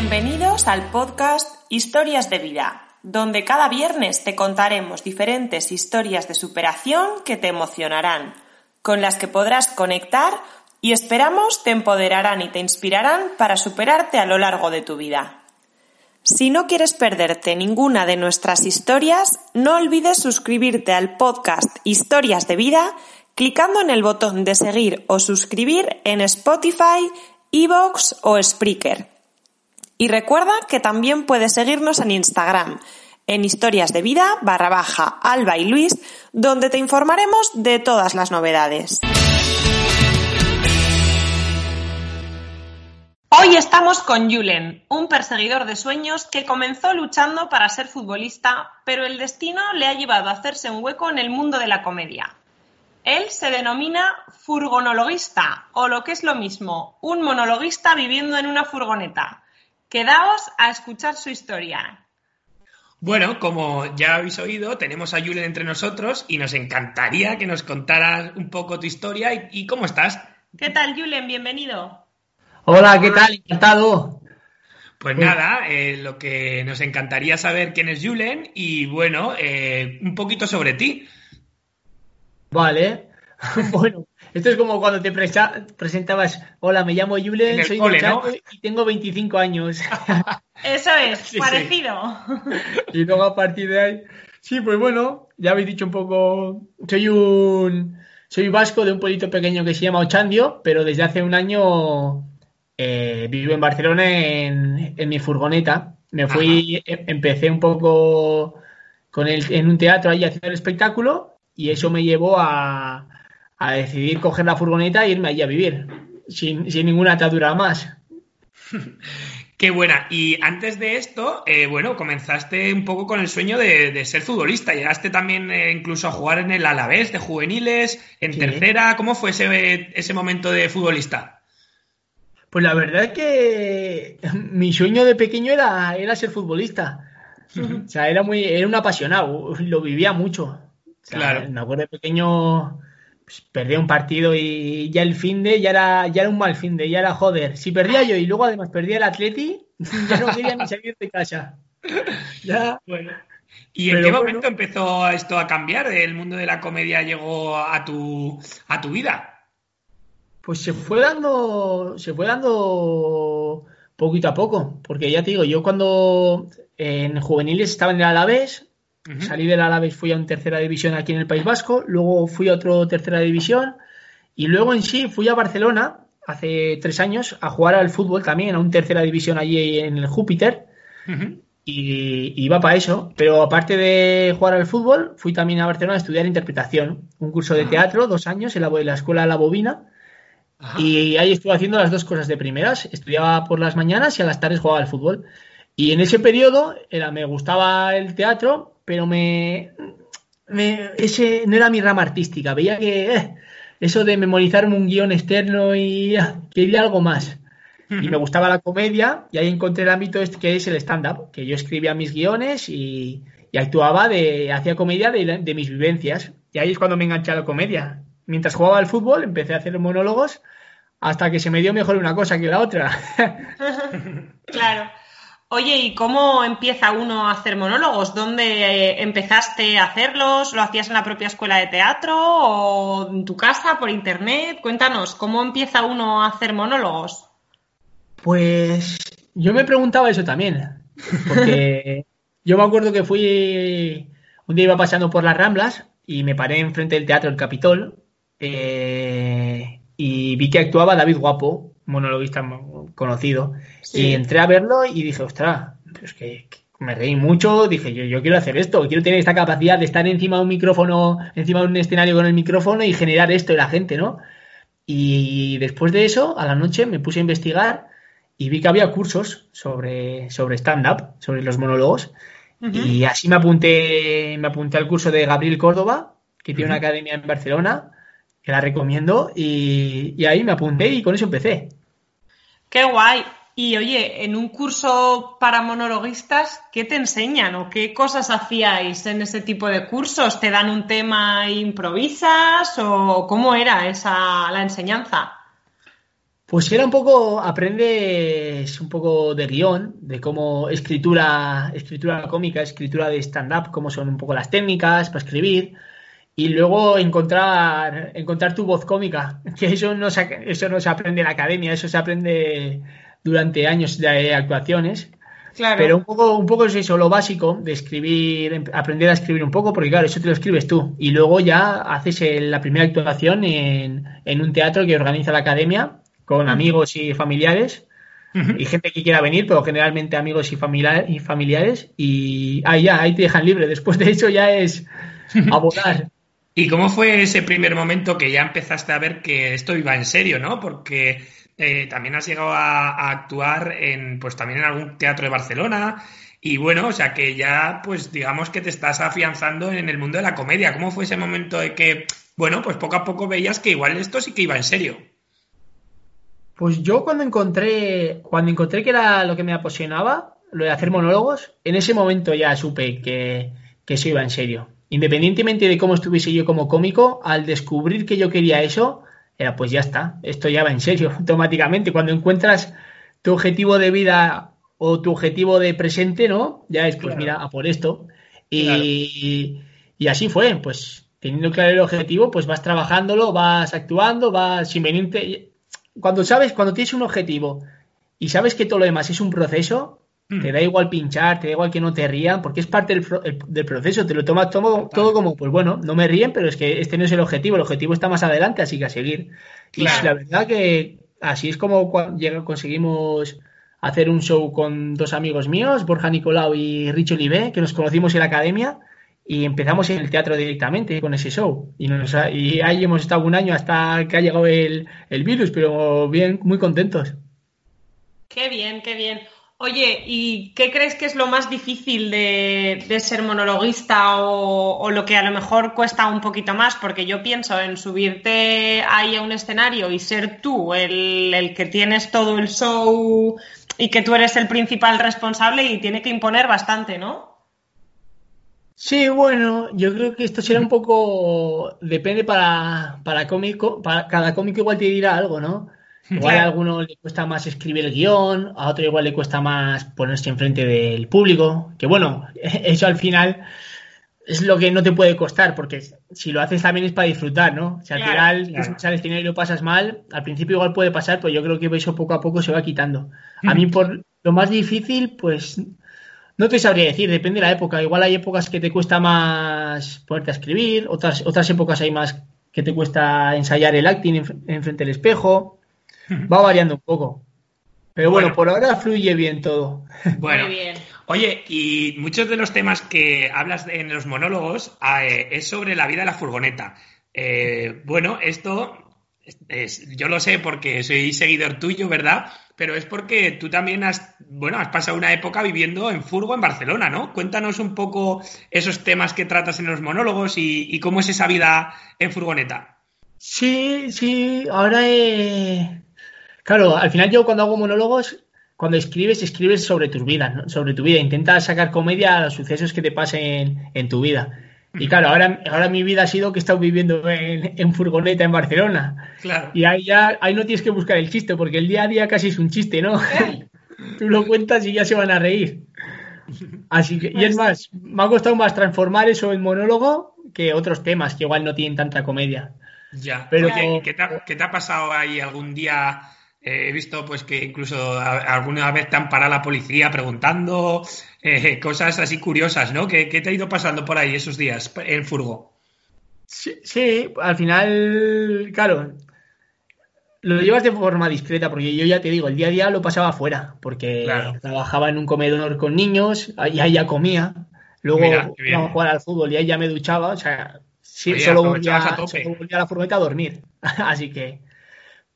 Bienvenidos al podcast Historias de Vida, donde cada viernes te contaremos diferentes historias de superación que te emocionarán, con las que podrás conectar y esperamos te empoderarán y te inspirarán para superarte a lo largo de tu vida. Si no quieres perderte ninguna de nuestras historias, no olvides suscribirte al podcast Historias de Vida clicando en el botón de seguir o suscribir en Spotify, Evox o Spreaker. Y recuerda que también puedes seguirnos en Instagram, en historias de vida barra baja Alba y Luis, donde te informaremos de todas las novedades. Hoy estamos con Julen, un perseguidor de sueños que comenzó luchando para ser futbolista, pero el destino le ha llevado a hacerse un hueco en el mundo de la comedia. Él se denomina furgonologuista, o lo que es lo mismo, un monologuista viviendo en una furgoneta. Quedaos a escuchar su historia. Bueno, como ya habéis oído, tenemos a Julen entre nosotros y nos encantaría que nos contaras un poco tu historia y, y cómo estás. ¿Qué tal, Julen? Bienvenido. Hola, ¿qué tal? Encantado. Pues nada, eh, lo que nos encantaría saber quién es Julen y bueno, eh, un poquito sobre ti. Vale. bueno, esto es como cuando te presa- presentabas, hola, me llamo En Julen, soy cole, ¿no? y tengo 25 años. Eso es, Sí, sí. parecido. y luego a partir de ahí, sí, pues bueno, ya habéis dicho un poco, soy un, soy vasco de un pueblito pequeño que se llama Ochandio, pero desde hace un año eh, vivo en Barcelona en, en mi furgoneta. Me fui, em- empecé un poco con el, en un teatro ahí haciendo el espectáculo y eso me llevó a, a decidir coger la furgoneta e irme allí a vivir, sin, sin ninguna atadura más. Qué buena. Y antes de esto, eh, bueno, comenzaste un poco con el sueño de, de ser futbolista. Llegaste también eh, incluso a jugar en el Alavés de juveniles, en Sí. tercera. ¿Cómo fue ese, ese momento de futbolista? Pues la verdad es que mi sueño de pequeño era, era ser futbolista. O sea, era muy, era un apasionado, lo vivía mucho. O sea, Claro. Me acuerdo de pequeño, pues, perdía un partido y ya el fin de, ya era, ya era un mal fin de, ya era joder. Si perdía yo y luego además perdía el Atleti, ya no quería ni salir de casa. Ya, Bueno. ¿Y en qué bueno. momento empezó esto a cambiar? ¿El mundo de la comedia llegó a tu, a tu vida? Pues se fue dando, se fue dando poquito a poco, porque ya te digo, yo cuando en juveniles estaba en el Alavés, Ujú. salí del Alavés, fui a una tercera división aquí en el País Vasco, luego fui a otra tercera división y luego en sí fui a Barcelona hace tres años a jugar al fútbol también, a una tercera división allí en el Júpiter Ujú. y iba para eso, pero aparte de jugar al fútbol, fui también a Barcelona a estudiar interpretación, un curso de teatro, dos años en la, en la escuela La Bobina. Ajá. Y ahí estuve haciendo las dos cosas de primeras. Estudiaba por las mañanas y a las tardes jugaba al fútbol. Y en ese periodo era, me gustaba el teatro, pero me, me- ese no era mi rama artística. Veía que eh, eso de memorizarme un guion externo y ah, quería algo más. Y me gustaba la comedia y ahí encontré el ámbito este que es el stand-up, que yo escribía mis guiones y, y actuaba de, hacía comedia de, de mis vivencias. Y ahí es cuando me enganché a la comedia. Mientras jugaba al fútbol empecé a hacer monólogos hasta que se me dio mejor una cosa que la otra. Claro. Oye, ¿y cómo empieza uno a hacer monólogos? ¿Dónde eh, empezaste a hacerlos? ¿Lo hacías en la propia escuela de teatro o en tu casa, por internet? Cuéntanos, ¿cómo empieza uno a hacer monólogos? Pues yo me preguntaba eso también, porque yo me acuerdo que fui, un día iba pasando por las Ramblas y me paré enfrente del Teatro del Capitol eh, y vi que actuaba David Guapo, monologuista mo- conocido, Sí. y entré a verlo y dije, ostras, pues que, que me reí mucho, dije, yo, yo quiero hacer esto, quiero tener esta capacidad de estar encima de un micrófono, encima de un escenario con el micrófono y generar esto en la gente, ¿no? Y después de eso, a la noche me puse a investigar y vi que había cursos sobre, sobre stand-up, sobre los monólogos. Y así me apunté, me apunté al curso de Gabriel Córdoba, que tiene una academia en Barcelona, que la recomiendo, y, y ahí me apunté y con eso empecé. Qué guay. Y oye, en un curso para monologuistas, ¿qué te enseñan o qué cosas hacíais en ese tipo de cursos? ¿Te dan un tema e improvisas o cómo era esa la enseñanza? Pues era un poco, aprendes un poco de guion, de cómo escritura, escritura cómica, escritura de stand-up, cómo son un poco las técnicas para escribir, y luego encontrar, encontrar tu voz cómica, que eso no, se, eso no se aprende en la academia, eso se aprende durante años de actuaciones. Claro. Pero un poco, un poco es eso, lo básico de escribir, aprender a escribir un poco, porque claro, eso te lo escribes tú. Y luego ya haces la primera actuación en, en un teatro que organiza la academia con amigos y familiares y gente que quiera venir, pero generalmente amigos y, y familiares y ahí ya, ahí te dejan libre. Después de eso ya es a volar. ¿Y cómo fue ese primer momento que ya empezaste a ver que esto iba en serio, no? Porque eh, también has llegado a, actuar en, pues también en algún teatro de Barcelona y bueno, o sea que ya, pues digamos que te estás afianzando en el mundo de la comedia. ¿Cómo fue ese momento de que, bueno, pues poco a poco veías que igual esto sí que iba en serio? Pues yo cuando encontré, cuando encontré que era lo que me apasionaba, lo de hacer monólogos, en ese momento ya supe que, que eso iba en serio. Independientemente de cómo estuviese yo como cómico, al descubrir que yo quería eso, era pues ya está, esto ya va en serio, automáticamente. Cuando encuentras tu objetivo de vida o tu objetivo de presente, ¿no? Ya es, pues mira, a por esto. Y, y, así fue, pues teniendo claro el objetivo, pues vas trabajándolo, vas actuando, vas sin venirte cuando sabes, cuando tienes un objetivo y sabes que todo lo demás es un proceso. Te da igual pinchar, te da igual que no te rían, porque es parte del, proceso, te lo tomas todo, todo, como, pues bueno, no me ríen, pero es que este no es el objetivo, el objetivo está más adelante, así que a seguir. Y la verdad que así es como conseguimos hacer un show con dos amigos míos, Borja Nicolau y Richo Olivé, que nos conocimos en la academia, y empezamos en el teatro directamente con ese show. Y, y ahí hemos estado un año hasta que ha llegado el, virus, pero bien, muy contentos. Qué bien, qué bien. Oye, ¿y qué crees que es lo más difícil de, ser monologuista o, lo que a lo mejor cuesta un poquito más? Porque yo pienso en subirte ahí a un escenario y ser tú el, el que tienes todo el show y que tú eres el principal responsable y tiene que imponer bastante, ¿no? Sí, bueno, yo creo que esto será un poco. Depende para, para cómico. Para, cada cómico igual te dirá algo, ¿no? Igual a alguno le cuesta más escribir el guion, a otro igual le cuesta más ponerse enfrente del público. Que bueno, eso al final es lo que no te puede costar, porque si lo haces también es para disfrutar, ¿no? Si al final sales y lo pasas mal, al principio igual puede pasar, pero yo creo que eso poco a poco se va quitando. A mí, por lo más difícil, pues no te sabría decir, depende de la época. Igual hay épocas que te cuesta más ponerte a escribir, otras, otras épocas hay más que te cuesta ensayar el acting en, frente del espejo. Va variando un poco. Pero bueno, por ahora fluye bien todo. Bueno, bien. Oye, y muchos de los temas que hablas en los monólogos eh, es sobre la vida de la furgoneta. Eh, bueno, esto yo lo sé porque soy seguidor tuyo, ¿verdad? Pero es porque tú también has, bueno, has pasado una época viviendo en Furgo, en Barcelona, ¿no? Cuéntanos un poco esos temas que tratas en los monólogos y, cómo es esa vida en furgoneta. Sí, sí, ahora he... Claro, al final yo cuando hago monólogos, cuando escribes, escribes sobre tus vidas, sobre tu vida. Intentas sacar comedia a los sucesos que te pasen en tu vida. Y claro, ahora, ahora mi vida ha sido que he estado viviendo en, furgoneta en Barcelona. Claro. Y ahí ya ahí no tienes que buscar el chiste, porque el día a día casi es un chiste, ¿no? Tú lo cuentas y ya se van a reír. Así que, y es más, me ha costado más transformar eso en monólogo que otros temas que igual no tienen tanta comedia. Ya. Pero ¿qué, te ha, ¿qué, te ha, pasado ahí algún día he visto pues que incluso alguna vez te han parado la policía preguntando eh, cosas así curiosas, ¿no? ¿Qué, te ha ido pasando por ahí esos días en Furgo? Sí, al final, claro, lo llevas de forma discreta, porque yo ya te digo, el día a día lo pasaba afuera, porque trabajaba en un comedor con niños, y ahí ya comía, luego iba a jugar al fútbol y ahí ya me duchaba, o sea, solo, volvía, solo volvía a la furgoneta a dormir, así que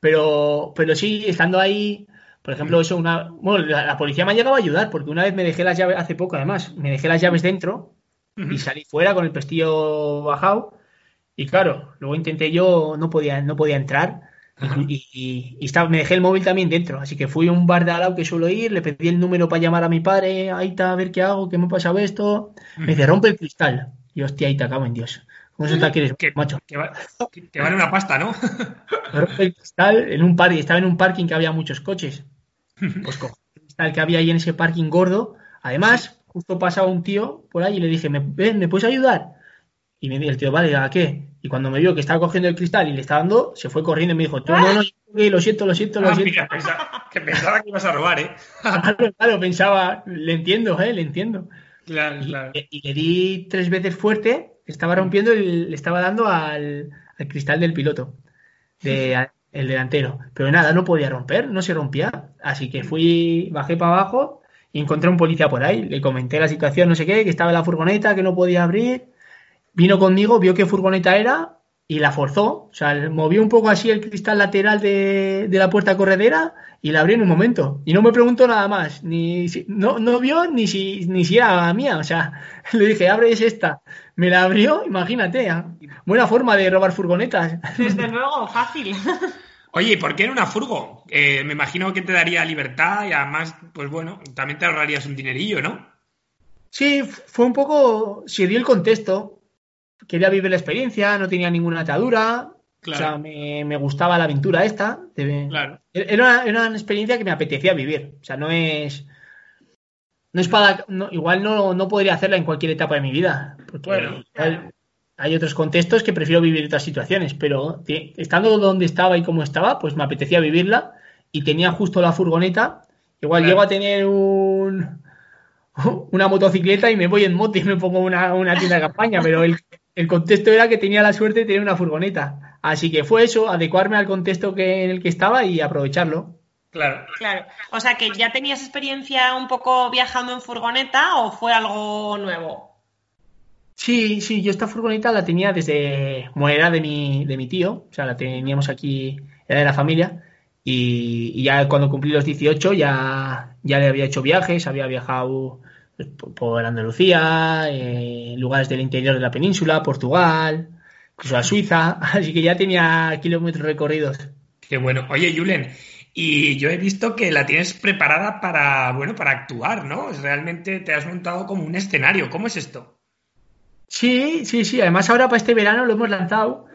pero, pero sí, estando ahí, por ejemplo, eso, una. Bueno, la, policía me ha llegado a ayudar, porque una vez me dejé las llaves, hace poco además, me dejé las llaves dentro y salí fuera con el pestillo bajado. Y claro, luego intenté yo, no podía, no podía entrar. Y, estaba, me dejé el móvil también dentro, así que fui a un bar de al lado que suelo ir, le pedí el número para llamar a mi padre, ahí está, a ver qué hago, qué me ha pasado esto. Me dice, rompe el cristal. Y hostia, ahí te acabo en Dios. ¿Cómo se te quieres, Que, macho? que, va- que vale una pasta, ¿no? El cristal en un parque, estaba en un parking que había muchos coches. Pues cojo el cristal que había ahí en ese parking gordo. Además, justo pasaba un tío por ahí y le dije, ¿me, ven, ¿me puedes ayudar? Y me dijo el tío, vale, ¿a qué? Y cuando me vio que estaba cogiendo el cristal y le estaba dando, se fue corriendo y me dijo, no, no, que lo siento, lo siento, lo Ah, siento. mira, pensaba- que pensaba que ibas a robar, ¿eh? Claro, claro, pensaba, le entiendo, ¿eh? Le entiendo. Claro, Y, claro. y le di tres veces fuerte, estaba rompiendo y le estaba dando al, al cristal del piloto, de, el delantero. Pero nada, no podía romper, no se rompía. Así que fui, bajé para abajo y encontré un policía por ahí. Le comenté la situación, no sé qué, que estaba en la furgoneta, que no podía abrir. Vino conmigo, vio qué furgoneta era y la forzó. O sea, movió un poco así el cristal lateral de, de la puerta corredera y la abrió en un momento. Y no me preguntó nada más. Ni si- no, no vio ni si, ni si era mía. O sea, le dije, abre es esta. Me la abrió, imagínate. ah. Buena forma de robar furgonetas. Desde luego, fácil. Oye, ¿y por qué en una furgo? Eh, me imagino que te daría libertad y además, pues bueno, también te ahorrarías un dinerillo, ¿no? Sí, fue un poco. Se dio el contexto. Quería vivir la experiencia, no tenía ninguna atadura. Claro. O sea, me, me gustaba la aventura esta. de- Claro. Era una, era una experiencia que me apetecía vivir. O sea, no es. No es para. no- igual no, no podría hacerla en cualquier etapa de mi vida. Porque Bueno, hay, hay otros contextos que prefiero vivir otras situaciones. Pero estando donde estaba y como estaba, pues me apetecía vivirla. Y tenía justo la furgoneta. Igual Claro. llego a tener un. Una motocicleta y me voy en moto y me pongo una, una tienda de campaña, pero el, el contexto era que tenía la suerte de tener una furgoneta. Así que fue eso, adecuarme al contexto que, en el que estaba y aprovecharlo. Claro. Claro. O sea, que ya tenías experiencia un poco viajando en furgoneta o fue algo nuevo. Sí, sí, yo esta furgoneta la tenía desde, bueno, era de mi, de mi tío, o sea, la teníamos aquí, era de la familia, y, y ya cuando cumplí los 18 ya, ya le había hecho viajes, había viajado por, por Andalucía, eh, lugares del interior de la península, Portugal, incluso a Suiza, así que ya tenía kilómetros recorridos. Qué bueno. Oye, Julen, y yo he visto que la tienes preparada para, bueno, para actuar, ¿no? Realmente te has montado como un escenario. ¿Cómo es esto? Sí, sí, sí. Además, ahora para este verano lo hemos lanzado.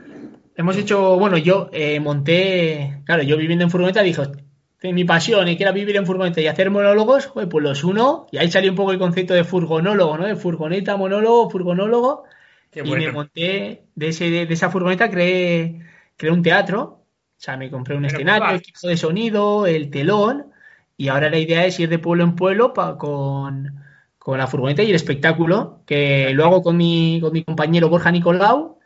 Hemos hecho, bueno, yo eh, monté, claro, yo viviendo en furgoneta dije, "Hostia, mi pasión es que era vivir en furgoneta y hacer monólogos, joder, pues los uno, y ahí salió un poco el concepto de furgonólogo, ¿no? De furgoneta, monólogo, furgonólogo, Qué y me monté de, ese, de esa furgoneta, creé, creé un teatro, o sea, me compré un Pero, escenario, ¿cómo equipo de sonido, el telón, y ahora la idea es ir de pueblo en pueblo pa- con, con la furgoneta y el espectáculo, que lo hago con mi, con mi compañero Borja Nicolau,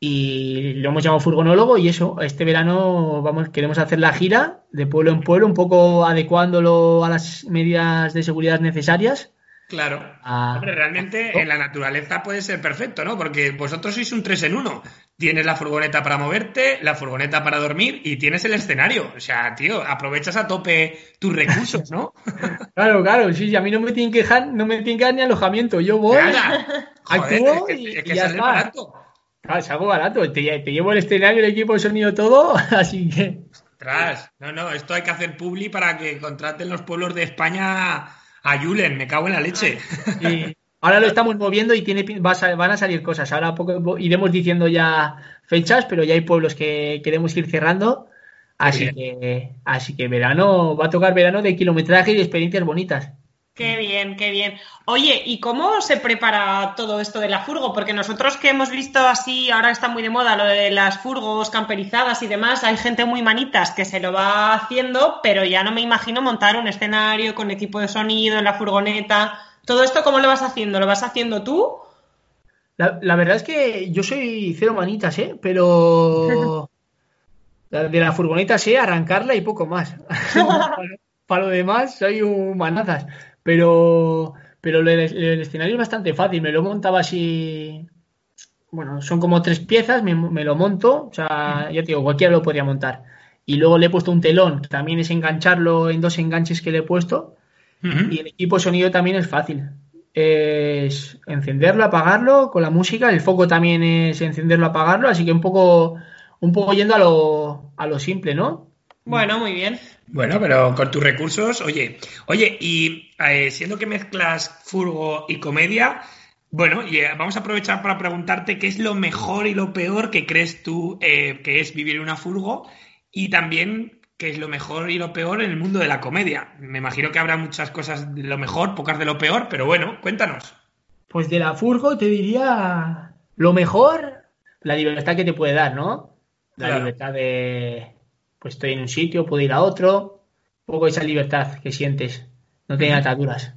y lo hemos llamado furgonólogo, y eso, este verano vamos, queremos hacer la gira de pueblo en pueblo, un poco adecuándolo a las medidas de seguridad necesarias. Claro. Ah. Hombre, realmente en la naturaleza puede ser perfecto, ¿no? Porque vosotros sois un tres en uno. Tienes la furgoneta para moverte, la furgoneta para dormir y tienes el escenario. O sea, tío, aprovechas a tope tus recursos, ¿no? Claro, claro, sí, sí, a mí no me tienen que dejar, no me tienen que dar ni alojamiento, yo voy, Nada. Joder, actúo es que, es que y ya está. barato. Claro, es algo barato, te, te llevo el escenario, el equipo de sonido, todo, así que... Ostras, no, no, esto hay que hacer publi para que contraten los pueblos de España a Julen, me cago en la leche. sí. Ahora lo estamos moviendo y tiene, va a van a salir cosas. Ahora poco iremos diciendo ya fechas, pero ya hay pueblos que queremos ir cerrando. Así que, así que verano, va a tocar verano de kilometraje y de experiencias bonitas. Qué bien, qué bien. Oye, ¿y cómo se prepara todo esto de la furgo? Porque nosotros que hemos visto así, ahora está muy de moda lo de las furgos camperizadas y demás, hay gente muy manitas que se lo va haciendo, pero ya no me imagino montar un escenario con equipo de sonido en la furgoneta. ¿Todo esto cómo lo vas haciendo? ¿Lo vas haciendo tú? La, la verdad es que yo soy cero manitas, ¿eh? Pero de la furgoneta sé arrancarla y poco más. Para lo demás soy un manazas. Pero, pero el, el escenario es bastante fácil. Me lo montaba así. Bueno, son como tres piezas, me, me lo monto. O sea, ya te digo, cualquiera lo podría montar. Y luego le he puesto un telón, que también es engancharlo en dos enganches que le he puesto. Y el equipo sonido también es fácil. Es encenderlo, apagarlo con la música. El foco también es encenderlo, apagarlo. Así que un poco, un poco yendo a lo, a lo simple, ¿no? Bueno, muy bien. Bueno, pero con tus recursos, oye, oye, y eh, siendo que mezclas furgo y comedia, Bueno, y eh, vamos a aprovechar para preguntarte qué es lo mejor y lo peor que crees tú eh, que es vivir en una furgo y también qué es lo mejor y lo peor en el mundo de la comedia. Me imagino que habrá muchas cosas de lo mejor, pocas de lo peor, pero bueno, cuéntanos. Pues de la furgo te diría lo mejor, la libertad que te puede dar, ¿no? La Claro. libertad de, pues estoy en un sitio, puedo ir a otro, un poco esa libertad que sientes, no tener ataduras.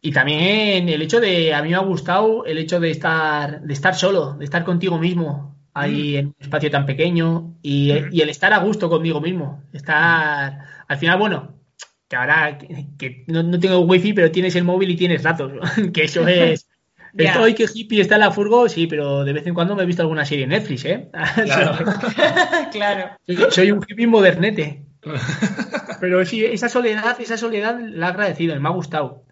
Y también el hecho de, a mí me ha gustado el hecho de estar, de estar solo, de estar contigo mismo, ahí en un espacio tan pequeñño y, y el estar a gusto conmigo mismo. Estar, al final, bueno, que ahora que, que no, no tengo wifi, pero tienes el móvil y tienes datos, que eso es... Estoy que hippie está en la furgo, sí, pero de vez en cuando me he visto alguna serie en Netflix, ¿eh? Claro. claro. soy, soy un hippie modernete. Pero sí, esa soledad, esa soledad la he agradecido, me ha gustado.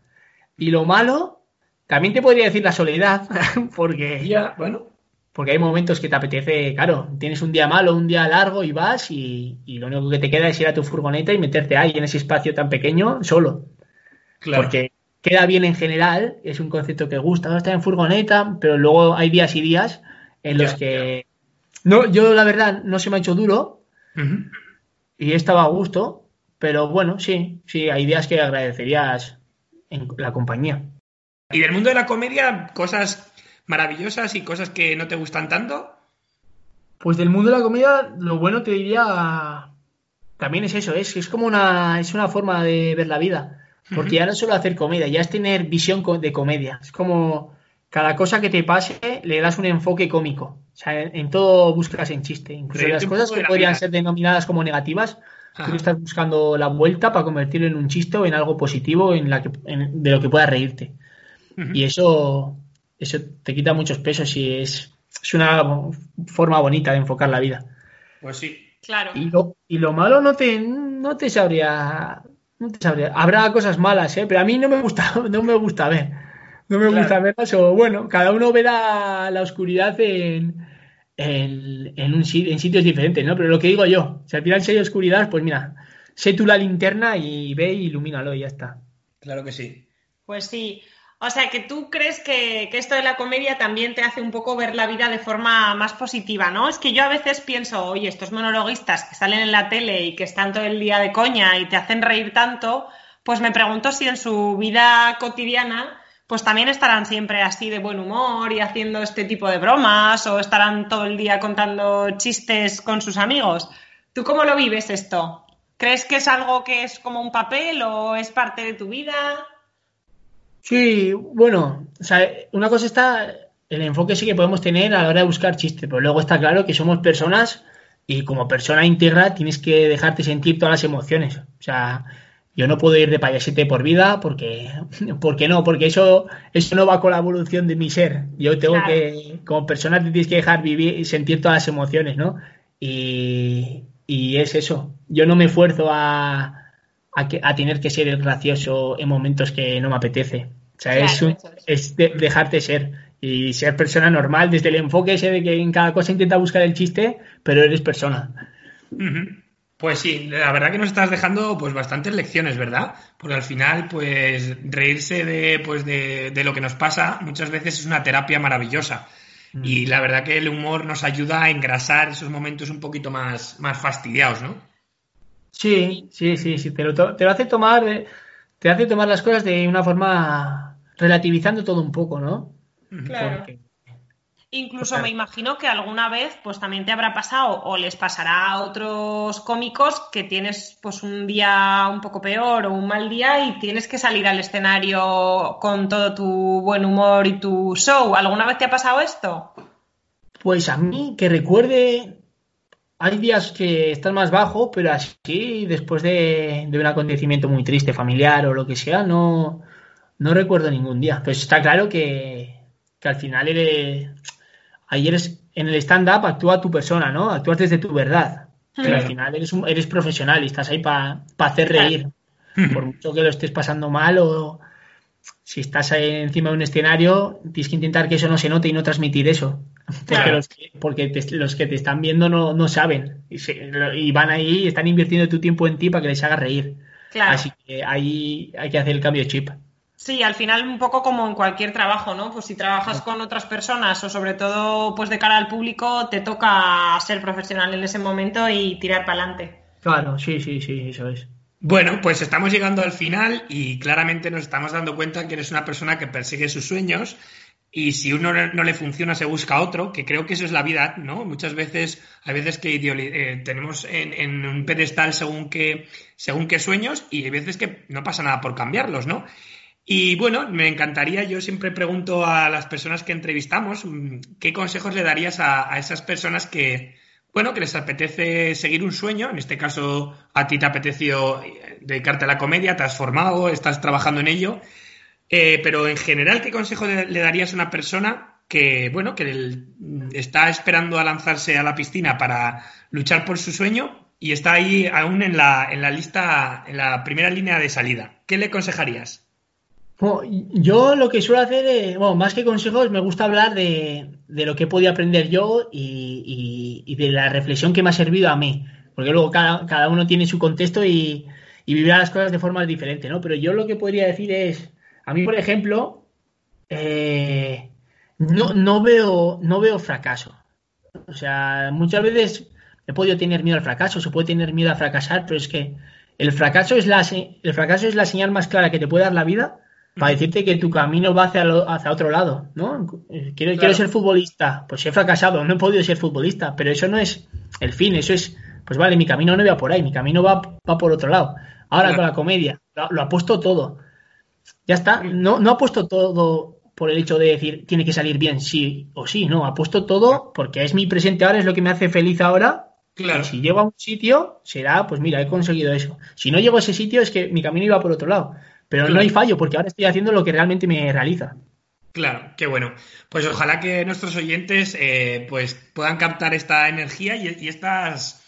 Y lo malo, también te podría decir la soledad, porque, Ya, bueno. porque hay momentos que te apetece, claro, tienes un día malo, un día largo y vas y, y lo único que te queda es ir a tu furgoneta y meterte ahí en ese espacio tan pequeño solo. Claro. Porque queda bien en general, es un concepto que gusta, ¿no? estar en furgoneta, pero luego hay días y días en los que... No, yo la verdad no se me ha hecho duro, Ujú. y estaba a gusto, pero bueno, sí, sí, hay días que agradecerías en la compañía. Y del mundo de la comedia, cosas maravillosas y cosas que no te gustan tanto. Pues del mundo de la comedia, lo bueno te diría también es eso, es, es como una, es una forma de ver la vida. Porque ya no es solo hacer comedia, ya es tener visión de comedia. Es como cada cosa que te pase le das un enfoque cómico. O sea, en, todo buscas en chiste. Incluso las cosas que podrían vida. ser denominadas como negativas, Ajá. tú estás buscando la vuelta para convertirlo en un chiste o en algo positivo en la que, en- de lo que puedas reírte. Y eso, eso te quita muchos pesos y es, es una forma bonita de enfocar la vida. Pues sí. Claro. Y lo, y lo malo no te, no te sabría, no te sabría. Habrá cosas malas, ¿eh? pero a mí no me gusta, no me gusta ver. No me Claro. gusta verlas o bueno, cada uno verá la oscuridad en, en, en un, en sitios diferentes, ¿no? Pero lo que digo yo, si al final si hay oscuridad, pues mira, sé tú la linterna y ve y ilumínalo y ya está. Claro que sí. Pues sí. O sea, que tú crees que, esto de la comedia también te hace un poco ver la vida de forma más positiva, ¿no? Es que yo a veces pienso, oye, estos monologuistas que salen en la tele y que están todo el día de coña y te hacen reír tanto, pues me pregunto si en su vida cotidiana pues también estarán siempre así de buen humor y haciendo este tipo de bromas o estarán todo el día contando chistes con sus amigos. ¿Tú cómo lo vives esto? ¿Crees que es algo que es como un papel o es parte de tu vida? Sí, bueno, o sea, una cosa está el enfoque sí que podemos tener a la hora de buscar chistes, pero luego está claro que somos personas y como persona íntegra tienes que dejarte sentir todas las emociones. O sea, yo no puedo ir de payasete por vida porque, porque no, porque eso, eso no va con la evolución de mi ser. Yo tengo Claro. que, como persona te tienes que dejar vivir y sentir todas las emociones, ¿no? Y, y es eso. Yo no me esfuerzo a, a, que- a tener que ser el gracioso en momentos que no me apetece. O sea, Claro, es, un- es. de- dejarte ser y ser persona normal desde el enfoque ese de que en cada cosa intenta buscar el chiste, pero eres persona. Pues sí, la verdad que nos estás dejando pues bastantes lecciones, ¿verdad? Porque al final, pues reírse de, pues, de, de lo que nos pasa muchas veces es una terapia maravillosa. Y la verdad que el humor nos ayuda a engrasar esos momentos un poquito más, más fastidiados, ¿no? Sí, sí, sí, sí, te lo, to- te lo hace tomar, eh, te hace tomar las cosas de una forma relativizando todo un poco, ¿no? Claro. Porque- Incluso Claro. me imagino que alguna vez pues también te habrá pasado o les pasará a otros cómicos que tienes pues un día un poco peor o un mal día y tienes que salir al escenario con todo tu buen humor y tu show. ¿Alguna vez te ha pasado esto? Pues a mí, que recuerde, hay días que estás más bajo, pero así, después de, de un acontecimiento muy triste, familiar o lo que sea, no, no recuerdo ningún día. Pues está claro que, que al final eres, ahí eres, en el stand-up actúa tu persona, ¿no? Actúas desde tu verdad. Pero al final eres, un- eres profesional y estás ahí para hacer Claro. reír. Por mucho que lo estés pasando mal o si estás ahí encima de un escenario, tienes que intentar que eso no se note y no transmitir eso. Porque, Claro. los, que, porque te- los que te están viendo no, no saben. Y, se- lo- y van ahí y están invirtiendo tu tiempo en ti para que les haga reír. Claro. Así que ahí hay que hacer el cambio de chip. Sí, al final un poco como en cualquier trabajo, ¿no? Pues si trabajas con otras personas o sobre todo pues de cara al público, te toca ser profesional en ese momento y tirar para adelante. Claro, sí, sí, sí, eso es. Bueno, pues estamos llegando al final y claramente nos estamos dando cuenta que eres una persona que persigue sus sueños y si uno no le funciona se busca otro, que creo que eso es la vida, ¿no? Muchas veces, hay veces que eh, tenemos en, un pedestal según qué, según qué sueños y hay veces que no pasa nada por cambiarlos, ¿no? Y bueno, me encantaría, yo siempre pregunto a las personas que entrevistamos, mm, ¿qué consejos le darías a, esas personas que, bueno, que les apetece seguir un sueño? En este caso, a ti te apeteció eh, dedicarte a la comedia, te has formado, estás trabajando en ello. Eh, pero en general, ¿qué consejo le, darías a una persona que, bueno, que está esperando a lanzarse a la piscina para luchar por su sueño y está ahí aún en la, en la lista, en la primera línea de salida? ¿Qué le aconsejarías? yo lo que suelo hacer, es, bueno, más que consejos, me gusta hablar de, lo que he podido aprender yo y, de la reflexión que me ha servido a mí. Porque luego cada, uno tiene su contexto y, y vivirá las cosas de forma diferente, ¿no? Pero yo lo que podría decir es, a mí, por ejemplo, eh, no, no, veo, no veo fracaso. O sea, muchas veces he podido tener miedo al fracaso, se puede tener miedo a fracasar, pero es que el fracaso es la, el fracaso es la señal más clara que te puede dar la vida para decirte que tu camino va hacia, hacia otro lado, ¿no? Quiero, quiero ser futbolista, pues he fracasado, no he podido ser futbolista, pero eso no es el fin, eso es, pues vale, mi camino no va por ahí, mi camino va, va por otro lado. Ahora con la comedia, lo, lo, apuesto todo. Ya está, no, no apuesto todo por el hecho de decir tiene que salir bien, sí o sí, no, apuesto todo porque es mi presente ahora, es lo que me hace feliz ahora. Claro. si llego a un sitio, será, pues mira, he conseguido eso. Si no llego a ese sitio, es que mi camino iba por otro lado. Pero no hay fallo, porque ahora estoy haciendo lo que realmente me realiza. Claro, qué bueno. Pues ojalá que nuestros oyentes eh, pues puedan captar esta energía y, estas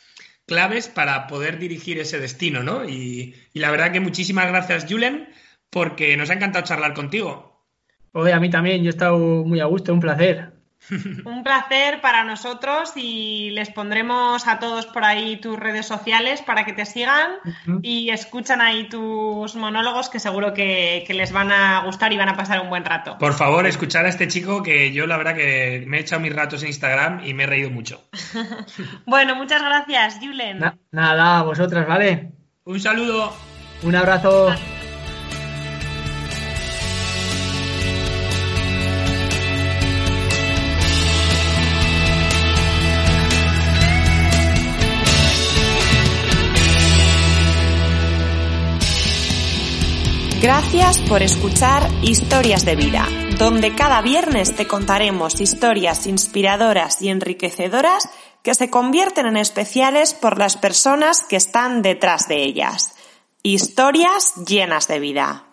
claves para poder dirigir ese destino, ¿no? Y, y, la verdad que muchísimas gracias, Julen, porque nos ha encantado charlar contigo. Oye, a mí también, yo he estado muy a gusto, un placer. Un placer para nosotros y les pondremos a todos por ahí tus redes sociales para que te sigan y escuchan ahí tus monólogos que seguro que, les van a gustar y van a pasar un buen rato. Por favor, escuchar a este chico que yo la verdad que me he echado mis ratos en Instagram y me he reído mucho. bueno, muchas gracias, Julen. nada, vosotras, ¿vale? Un saludo. Un abrazo. Gracias por escuchar Historias de Vida, donde cada viernes te contaremos historias inspiradoras y enriquecedoras que se convierten en especiales por las personas que están detrás de ellas. Historias llenas de vida.